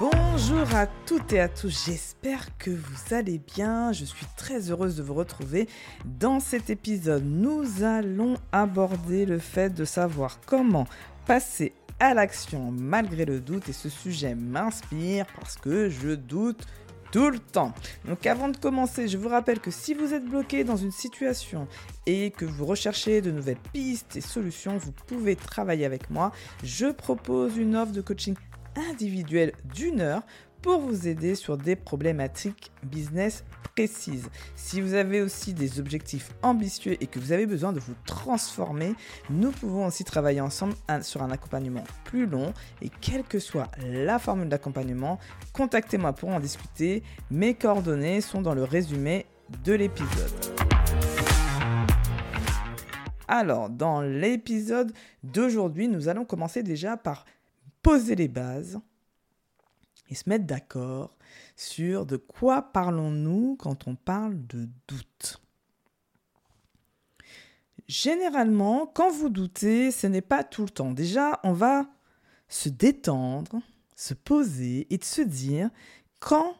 Bonjour à toutes et à tous, j'espère que vous allez bien. Je suis très heureuse de vous retrouver. Dans cet épisode, nous allons aborder le fait de savoir comment passer à l'action malgré le doute et ce sujet m'inspire parce que je doute tout le temps. Donc avant de commencer, je vous rappelle que si vous êtes bloqué dans une situation et que vous recherchez de nouvelles pistes et solutions, vous pouvez travailler avec moi. Je propose une offre de coaching individuel d'une heure pour vous aider sur des problématiques business précises. Si vous avez aussi des objectifs ambitieux et que vous avez besoin de vous transformer, nous pouvons aussi travailler ensemble sur un accompagnement plus long et quelle que soit la formule d'accompagnement, contactez-moi pour en discuter. Mes coordonnées sont dans le résumé de l'épisode. Alors, dans l'épisode d'aujourd'hui, nous allons commencer déjà par poser les bases et se mettre d'accord sur de quoi parlons-nous quand on parle de doute. Généralement, quand vous doutez, ce n'est pas tout le temps. Déjà, on va se détendre, se poser et de se dire quand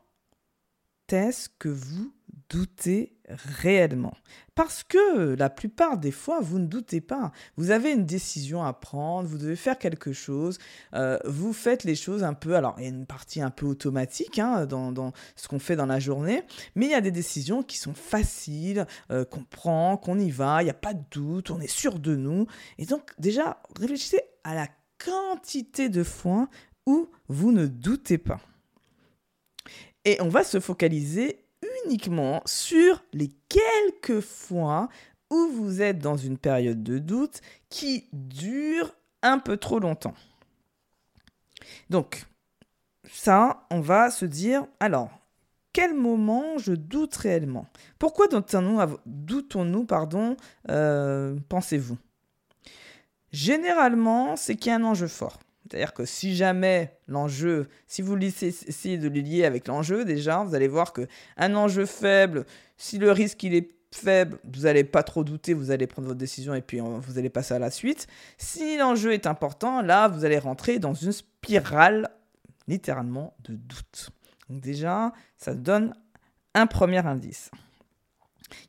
est-ce que vous doutez réellement. Parce que la plupart des fois, vous ne doutez pas. Vous avez une décision à prendre, vous devez faire quelque chose, euh, vous faites les choses un peu, alors il y a une partie un peu automatique hein, dans, ce qu'on fait dans la journée, mais il y a des décisions qui sont faciles, euh, qu'on prend, qu'on y va, il n'y a pas de doute, on est sûr de nous. Et donc déjà, réfléchissez à la quantité de fois où vous ne doutez pas. Et on va se focaliser uniquement sur les quelques fois où vous êtes dans une période de doute qui dure un peu trop longtemps. Donc, ça, on va se dire, alors, quel moment je doute réellement? Pourquoi doutons-nous, pardon, euh, pensez-vous? Généralement, c'est qu'il y a un enjeu fort. C'est-à-dire que si jamais l'enjeu, si vous essayez de le lier avec l'enjeu, déjà, vous allez voir que un enjeu faible, si le risque il est faible, vous n'allez pas trop douter, vous allez prendre votre décision et puis euh, vous allez passer à la suite. Si l'enjeu est important, là, vous allez rentrer dans une spirale littéralement de doute. Donc déjà, ça donne un premier indice.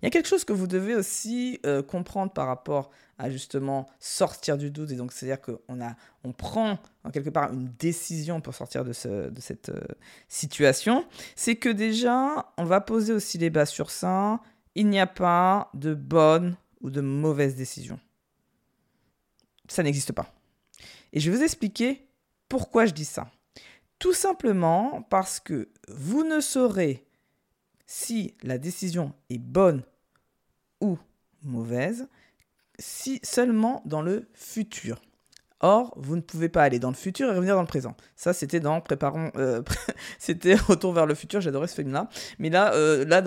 Il y a quelque chose que vous devez aussi euh, comprendre par rapport à justement sortir du doute. Et donc, c'est-à-dire qu'on on prend en quelque part une décision pour sortir de, ce, de cette euh, situation. C'est que déjà, on va poser aussi les bases sur ça. Il n'y a pas de bonne ou de mauvaise décision. Ça n'existe pas. Et je vais vous expliquer pourquoi je dis ça. Tout simplement parce que vous ne saurez si la décision est bonne ou mauvaise si seulement dans le futur. Or, vous ne pouvez pas aller dans le futur et revenir dans le présent. Ça, c'était dans Préparons. Euh, c'était Retour vers le futur, j'adorais ce film-là. Mais là, euh, là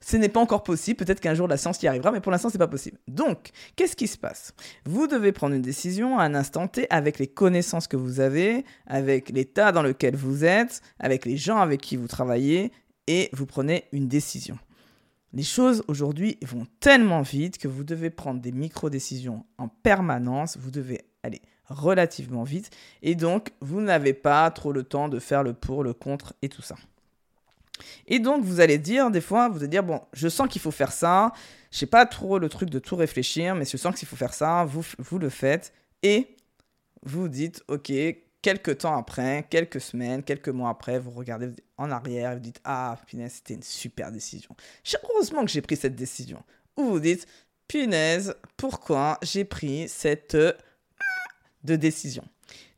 ce n'est pas encore possible. Peut-être qu'un jour la science y arrivera, mais pour l'instant, c'est pas possible. Donc, qu'est-ce qui se passe? Vous devez prendre une décision à un instant T avec les connaissances que vous avez, avec l'état dans lequel vous êtes, avec les gens avec qui vous travaillez, et vous prenez une décision. Les choses aujourd'hui vont tellement vite que vous devez prendre des micro-décisions en permanence, vous devez aller relativement vite, et donc vous n'avez pas trop le temps de faire le pour, le contre et tout ça. Et donc vous allez dire, des fois, vous allez dire, bon, je sens qu'il faut faire ça, je sais pas trop le truc de tout réfléchir, mais je sens qu'il faut faire ça, vous, vous le faites, et vous dites, ok, quelques temps après, quelques semaines, quelques mois après, vous regardez en arrière et vous dites Ah, punaise, c'était une super décision. Heureusement que j'ai pris cette décision. Ou vous dites Punaise, pourquoi j'ai pris cette de décision?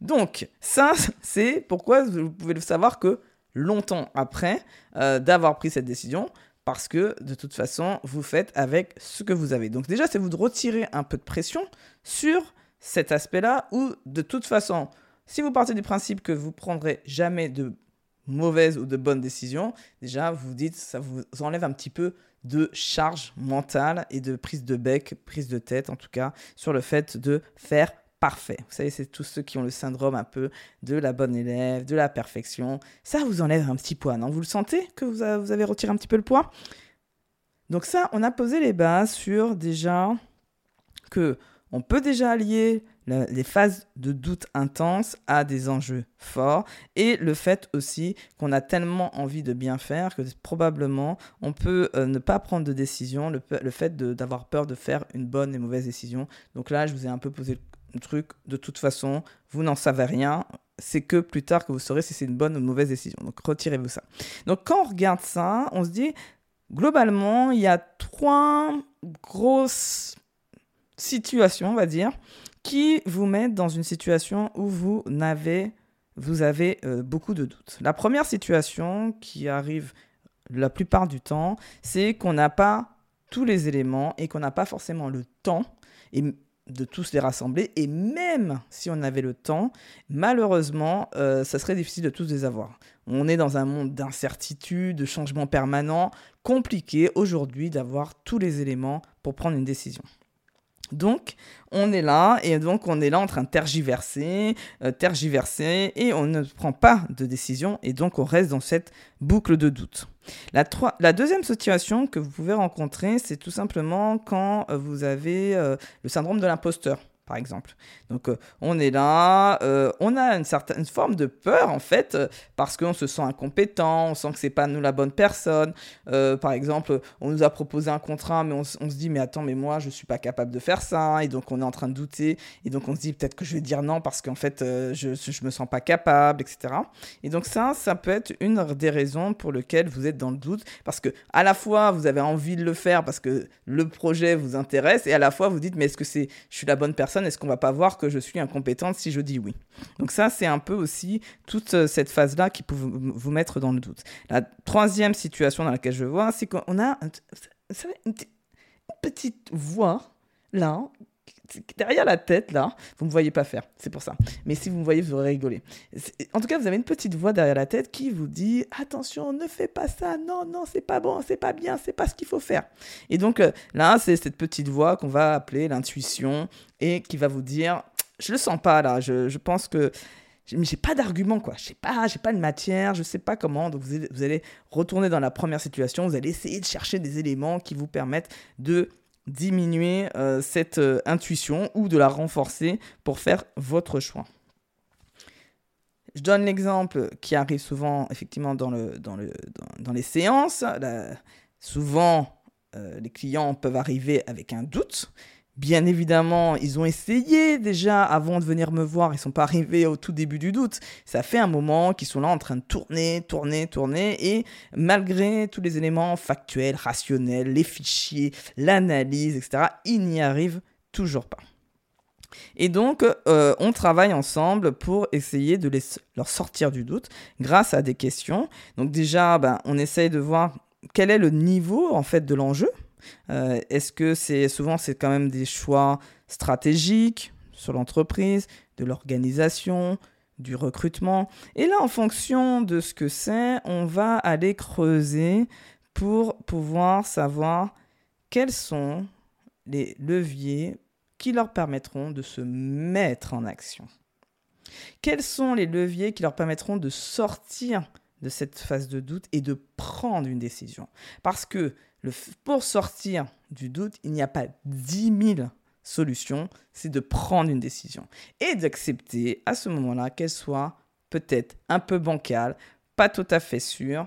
Donc, ça, c'est pourquoi vous pouvez le savoir que longtemps après euh, d'avoir pris cette décision, parce que de toute façon, vous faites avec ce que vous avez. Donc, déjà, c'est vous de retirer un peu de pression sur cet aspect-là, où de toute façon, si vous partez du principe que vous prendrez jamais de mauvaises ou de bonnes décisions, déjà vous dites ça vous enlève un petit peu de charge mentale et de prise de bec, prise de tête en tout cas, sur le fait de faire parfait. Vous savez, c'est tous ceux qui ont le syndrome un peu de la bonne élève, de la perfection. Ça vous enlève un petit poids, non? Vous le sentez que vous avez retiré un petit peu le poids? Donc ça, on a posé les bases sur déjà que on peut déjà allier les phases de doute intenses à des enjeux forts et le fait aussi qu'on a tellement envie de bien faire que probablement on peut euh, ne pas prendre de décision, le, le fait d'avoir peur de faire une bonne et mauvaise décision. Donc là, je vous ai un peu posé le truc, de toute façon, vous n'en savez rien, c'est que plus tard que vous saurez si c'est une bonne ou une mauvaise décision. Donc retirez-vous ça. Donc quand on regarde ça, on se dit, globalement, il y a trois grosses situations, on va dire, qui vous mettent dans une situation où vous n'avez vous avez euh, beaucoup de doutes. La première situation qui arrive la plupart du temps, c'est qu'on n'a pas tous les éléments et qu'on n'a pas forcément le temps de tous les rassembler. Et même si on avait le temps, malheureusement, euh, ça serait difficile de tous les avoir. On est dans un monde d'incertitude, de changement permanent, compliqué aujourd'hui d'avoir tous les éléments pour prendre une décision. Donc, on est là, et donc on est là en train de tergiverser, euh, tergiverser, et on ne prend pas de décision, et donc on reste dans cette boucle de doute. La, deuxième situation que vous pouvez rencontrer, c'est tout simplement quand euh, vous avez euh, le syndrome de l'imposteur par exemple. Donc euh, on est là, euh, on a une certaine forme de peur en fait, euh, parce qu'on se sent incompétent, on sent que c'est pas nous la bonne personne. par exemple, on nous a proposé un contrat, mais on, se dit mais attends, mais moi je suis pas capable de faire ça, et donc on est en train de douter, et donc on se dit peut-être que je vais dire non parce qu'en fait je, je me sens pas capable, etc. Et donc ça, ça peut être une des raisons pour lesquelles vous êtes dans le doute, parce que à la fois vous avez envie de le faire parce que le projet vous intéresse, et à la fois vous dites mais est-ce que c'est je suis la bonne personne est-ce qu'on va pas voir que je suis incompétente si je dis oui? Donc ça, c'est un peu aussi toute euh, cette phase-là qui peut vous mettre dans le doute. La troisième situation dans laquelle je vois, c'est qu'on a une, petite voix là derrière la tête, là, vous ne me voyez pas faire, c'est pour ça. Mais si vous me voyez, vous aurez rigolé. En tout cas, vous avez une petite voix derrière la tête qui vous dit attention, ne fais pas ça, non, non, c'est pas bon, c'est pas bien, c'est pas ce qu'il faut faire. Et donc euh, là, c'est cette petite voix qu'on va appeler l'intuition et qui va vous dire je le sens pas là, je, je pense que mais j'ai pas d'argument quoi, je sais pas, j'ai pas de matière, je sais pas comment. Donc vous vous allez retourner dans la première situation, vous allez essayer de chercher des éléments qui vous permettent de diminuer euh, cette euh, intuition ou de la renforcer pour faire votre choix. Je donne l'exemple qui arrive souvent effectivement dans, le, dans, le, dans, les séances. souvent, euh, les clients peuvent arriver avec un doute Bien évidemment, ils ont essayé déjà avant de venir me voir, ils sont pas arrivés au tout début du doute. Ça fait un moment qu'ils sont là en train de tourner, tourner, tourner, et malgré tous les éléments factuels, rationnels, les fichiers, l'analyse, etc., ils n'y arrivent toujours pas. Et donc, euh, on travaille ensemble pour essayer de leur sortir du doute grâce à des questions. Donc déjà, ben, on essaye de voir quel est le niveau en fait de l'enjeu euh, est-ce que c'est souvent c'est quand même des choix stratégiques sur l'entreprise, de l'organisation, du recrutement? Et là, en fonction de ce que c'est, on va aller creuser pour pouvoir savoir quels sont les leviers qui leur permettront de se mettre en action. Quels sont les leviers qui leur permettront de sortir de cette phase de doute et de prendre une décision Parce que pour sortir du doute, il n'y a pas 10 000 solutions, c'est de prendre une décision et d'accepter à ce moment-là qu'elle soit peut-être un peu bancale, pas tout à fait sûre,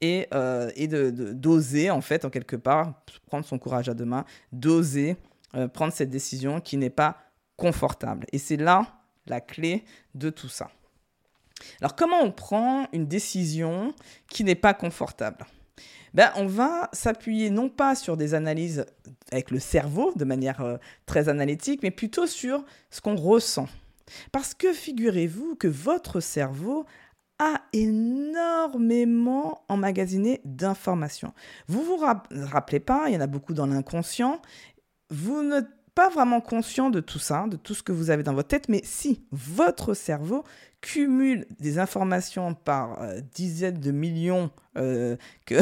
et, euh, et de, d'oser, en fait, en quelque part, prendre son courage à deux mains, d'oser euh, prendre cette décision qui n'est pas confortable. Et c'est là la clé de tout ça. Alors, comment on prend une décision qui n'est pas confortable? Ben, on va s'appuyer non pas sur des analyses avec le cerveau de manière euh, très analytique, mais plutôt sur ce qu'on ressent. Parce que figurez-vous que votre cerveau a énormément emmagasiné d'informations. Vous vous rappelez pas, il y en a beaucoup dans l'inconscient. Vous n'êtes pas vraiment conscient de tout ça, de tout ce que vous avez dans votre tête, mais si votre cerveau cumule des informations par euh, dizaines de millions euh,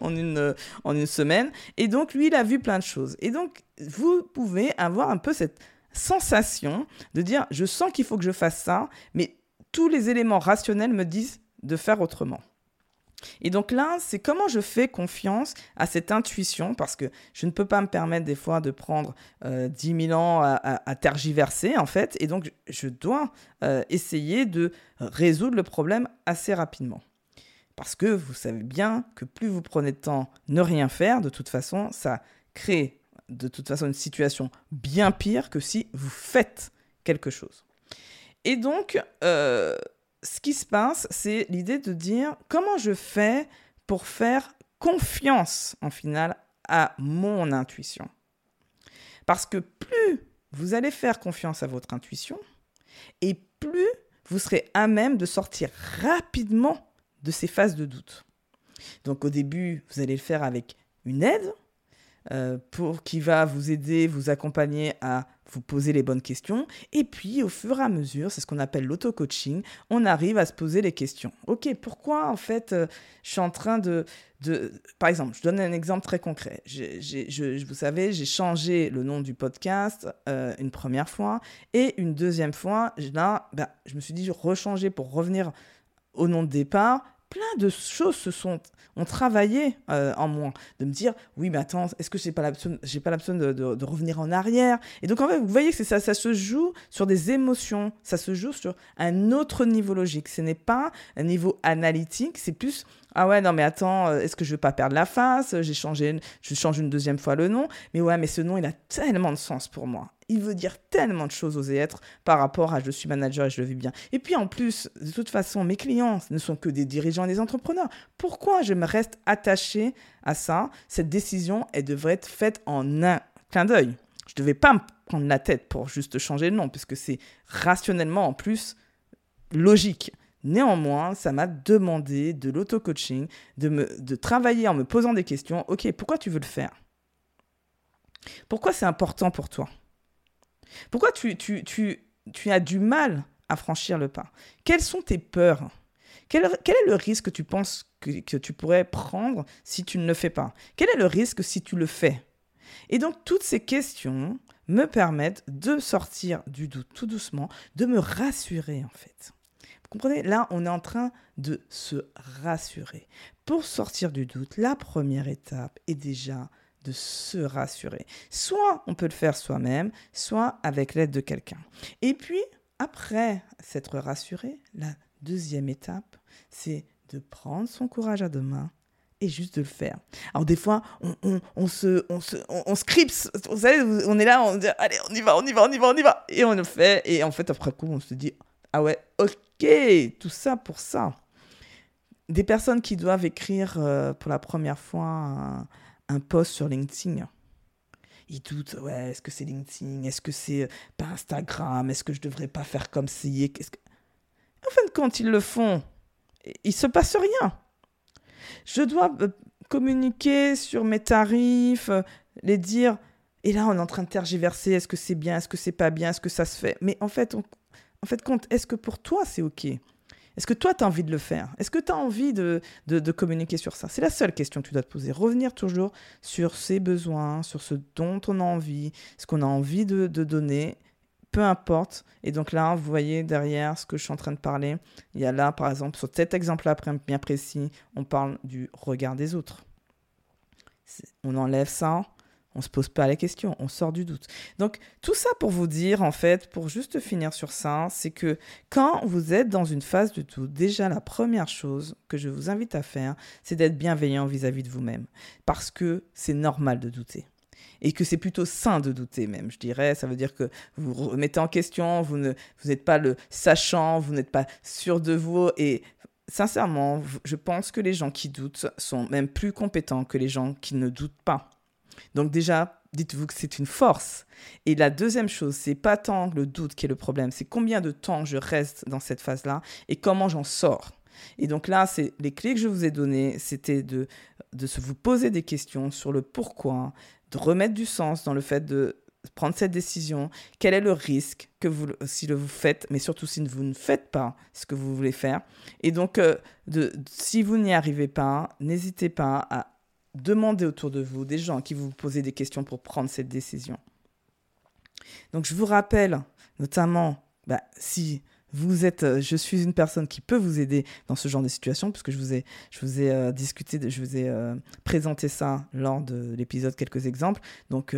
en, une, en une semaine. Et donc, lui, il a vu plein de choses. Et donc, vous pouvez avoir un peu cette sensation de dire, je sens qu'il faut que je fasse ça, mais tous les éléments rationnels me disent de faire autrement. Et donc là, c'est comment je fais confiance à cette intuition, parce que je ne peux pas me permettre des fois de prendre euh, 10 000 ans à, tergiverser, en fait, et donc je dois euh, essayer de résoudre le problème assez rapidement. Parce que vous savez bien que plus vous prenez de temps ne rien faire, de toute façon, ça crée de toute façon une situation bien pire que si vous faites quelque chose. Et donc, euh, ce qui se passe, c'est l'idée de dire comment je fais pour faire confiance en final à mon intuition? Parce que plus vous allez faire confiance à votre intuition, et plus vous serez à même de sortir rapidement de ces phases de doute. Donc au début, vous allez le faire avec une aide, euh, pour, qui va vous aider, vous accompagner à vous poser les bonnes questions. Et puis, au fur et à mesure, c'est ce qu'on appelle l'auto-coaching, on arrive à se poser les questions. Ok, pourquoi en fait euh, je suis en train de, de... Par exemple, je donne un exemple très concret. je, vous savez, j'ai changé le nom du podcast euh, une première fois et une deuxième fois, là, ben, je me suis dit, je rechanger pour revenir au nom de départ plein de choses se sont ont travaillé euh, en moi. De me dire oui mais attends est-ce que j'ai pas j'ai pas l'option de, revenir en arrière? Et donc en fait vous voyez que ça ça se joue sur des émotions. Ça se joue sur un autre niveau logique. Ce n'est pas un niveau analytique. C'est plus ah ouais, non, mais attends, euh, est-ce que je vais pas perdre la face? J'ai changé, je change une deuxième fois le nom. Mais ouais, mais ce nom, il a tellement de sens pour moi. Il veut dire tellement de choses aux êtres par rapport à je suis manager et je le vis bien. Et puis en plus, de toute façon, mes clients ne sont que des dirigeants et des entrepreneurs. Pourquoi je me reste attaché à ça? Cette décision, elle devrait être faite en un clin d'œil. Je ne devais pas me prendre la tête pour juste changer le nom, puisque c'est rationnellement en plus logique. Néanmoins, ça m'a demandé de l'auto-coaching, de, de travailler en me posant des questions. Ok, pourquoi tu veux le faire? Pourquoi c'est important pour toi? Pourquoi tu, tu, tu, tu, as du mal à franchir le pas? Quelles sont tes peurs? Quel, quel, est le risque que tu penses que, que tu pourrais prendre si tu ne le fais pas? Quel est le risque si tu le fais? Et donc, toutes ces questions me permettent de sortir du doute tout doucement, de me rassurer en fait. Vous comprenez? Là, on est en train de se rassurer. Pour sortir du doute, la première étape est déjà de se rassurer. Soit on peut le faire soi-même, soit avec l'aide de quelqu'un. Et puis, après s'être rassuré, la deuxième étape, c'est de prendre son courage à deux mains et juste de le faire. Alors des fois, on, se, on, se, on, scripts, vous savez, on est là, on dit, allez, on y va, on y va, on y va, on y va, et on le fait, et en fait, après coup, on se dit, ah ouais, ok, tout ça pour ça. Des personnes qui doivent écrire euh, pour la première fois un, post sur LinkedIn. Ils doutent, ouais, est-ce que c'est LinkedIn? Est-ce que c'est euh, pas Instagram? Est-ce que je devrais pas faire comme si que... En fin de compte, ils le font. Il se passe rien. Je dois euh, communiquer sur mes tarifs, les dire. Et là, on est en train de tergiverser. Est-ce que c'est bien Est-ce que c'est pas bien Est-ce que ça se fait? Mais en fait, on, en fait, compte, est-ce que pour toi, c'est OK? Est-ce que toi, tu as envie de le faire? Est-ce que tu as envie de, de, communiquer sur ça? C'est la seule question que tu dois te poser. Revenir toujours sur ses besoins, sur ce dont on a envie, ce qu'on a envie de, de donner, peu importe. Et donc là, vous voyez derrière ce que je suis en train de parler, il y a là, par exemple, sur cet exemple-là bien précis, on parle du regard des autres. On enlève ça, on se pose pas la question, on sort du doute. Donc tout ça pour vous dire, en fait, pour juste finir sur ça, c'est que quand vous êtes dans une phase de doute, déjà la première chose que je vous invite à faire, c'est d'être bienveillant vis-à-vis de vous-même. Parce que c'est normal de douter. Et que c'est plutôt sain de douter même, je dirais. Ça veut dire que vous remettez en question, vous n'êtes vous pas le sachant, vous n'êtes pas sûr de vous. Et sincèrement, je pense que les gens qui doutent sont même plus compétents que les gens qui ne doutent pas. Donc déjà, dites-vous que c'est une force. Et la deuxième chose, c'est pas tant le doute qui est le problème, c'est combien de temps je reste dans cette phase-là et comment j'en sors. Et donc là, c'est les clés que je vous ai données, c'était de, de se vous poser des questions sur le pourquoi, de remettre du sens dans le fait de prendre cette décision, quel est le risque que vous, si le vous faites, mais surtout si vous ne faites pas ce que vous voulez faire. Et donc, euh, de, si vous n'y arrivez pas, n'hésitez pas à demandez autour de vous des gens qui vous posent des questions pour prendre cette décision. Donc je vous rappelle notamment, bah, si vous êtes, euh, je suis une personne qui peut vous aider dans ce genre de situation, puisque je vous ai, euh, discuté, je vous ai euh, présenté ça lors de l'épisode, quelques exemples. Donc,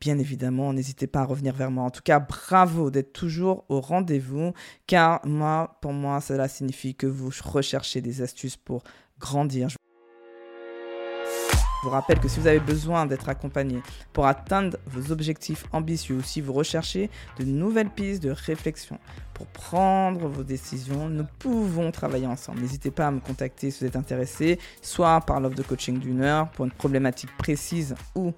bien évidemment, n'hésitez pas à revenir vers moi. En tout cas, bravo d'être toujours au rendez-vous, car moi, pour moi, cela signifie que vous recherchez des astuces pour grandir. Vous rappelle que si vous avez besoin d'être accompagné pour atteindre vos objectifs ambitieux ou si vous recherchez de nouvelles pistes de réflexion pour prendre vos décisions, nous pouvons travailler ensemble. N'hésitez pas à me contacter si vous êtes intéressé, soit par l'offre de coaching d'une heure pour une problématique précise ou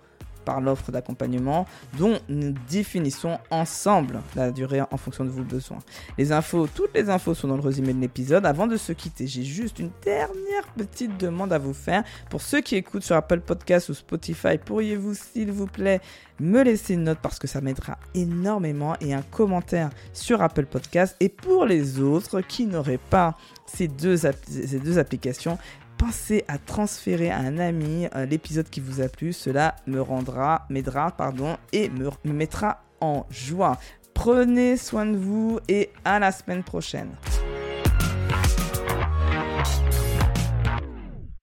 l'offre d'accompagnement dont nous définissons ensemble la durée en fonction de vos besoins. Les infos, toutes les infos sont dans le résumé de l'épisode. Avant de se quitter, j'ai juste une dernière petite demande à vous faire. Pour ceux qui écoutent sur Apple Podcast ou Spotify, pourriez-vous s'il vous plaît me laisser une note parce que ça m'aidera énormément et un commentaire sur Apple Podcast. Et pour les autres qui n'auraient pas ces deux, ces deux applications, pensez à transférer à un ami euh, l'épisode qui vous a plu. Cela me rendra, m'aidera, pardon, et me, me mettra en joie. Prenez soin de vous et à la semaine prochaine.